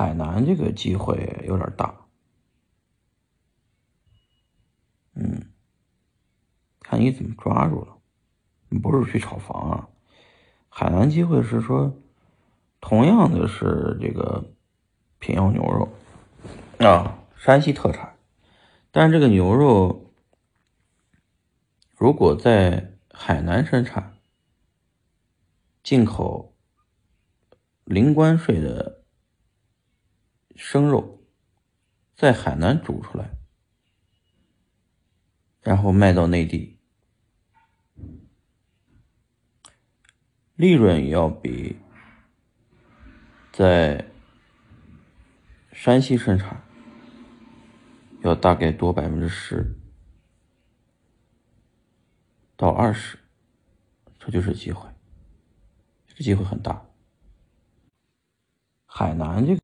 海南这个机会有点大，嗯，看你怎么抓住了。不是去炒房啊，海南机会是说，同样的是这个平遥牛肉啊，山西特产，但是这个牛肉如果在海南生产，进口零关税的生肉，在海南煮出来，然后卖到内地。利润要比在山西生产要大概多百分之十到二十，这就是机会，这机会很大。海南这个。